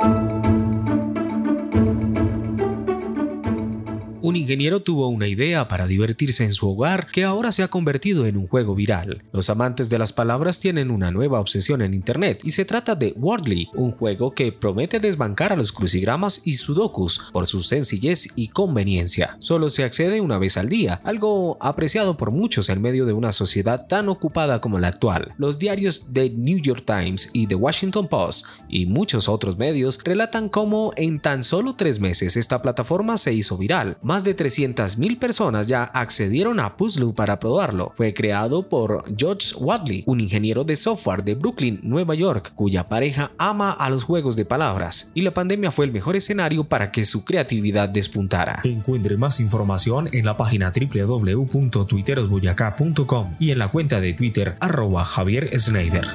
Música Un ingeniero tuvo una idea para divertirse en su hogar que ahora se ha convertido en un juego viral. Los amantes de las palabras tienen una nueva obsesión en Internet y se trata de Wordly, un juego que promete desbancar a los crucigramas y sudokus por su sencillez y conveniencia. Solo se accede una vez al día, algo apreciado por muchos en medio de una sociedad tan ocupada como la actual. Los diarios The New York Times y The Washington Post y muchos otros medios relatan cómo en tan solo tres meses esta plataforma se hizo viral más de 300.000 personas ya accedieron a Puzzle para probarlo. Fue creado por George Wadley, un ingeniero de software de Brooklyn, Nueva York, cuya pareja ama a los juegos de palabras, y la pandemia fue el mejor escenario para que su creatividad despuntara. Encuentre más información en la página www.twitterosboyacá.com y en la cuenta de Twitter arroba Javier Snyder.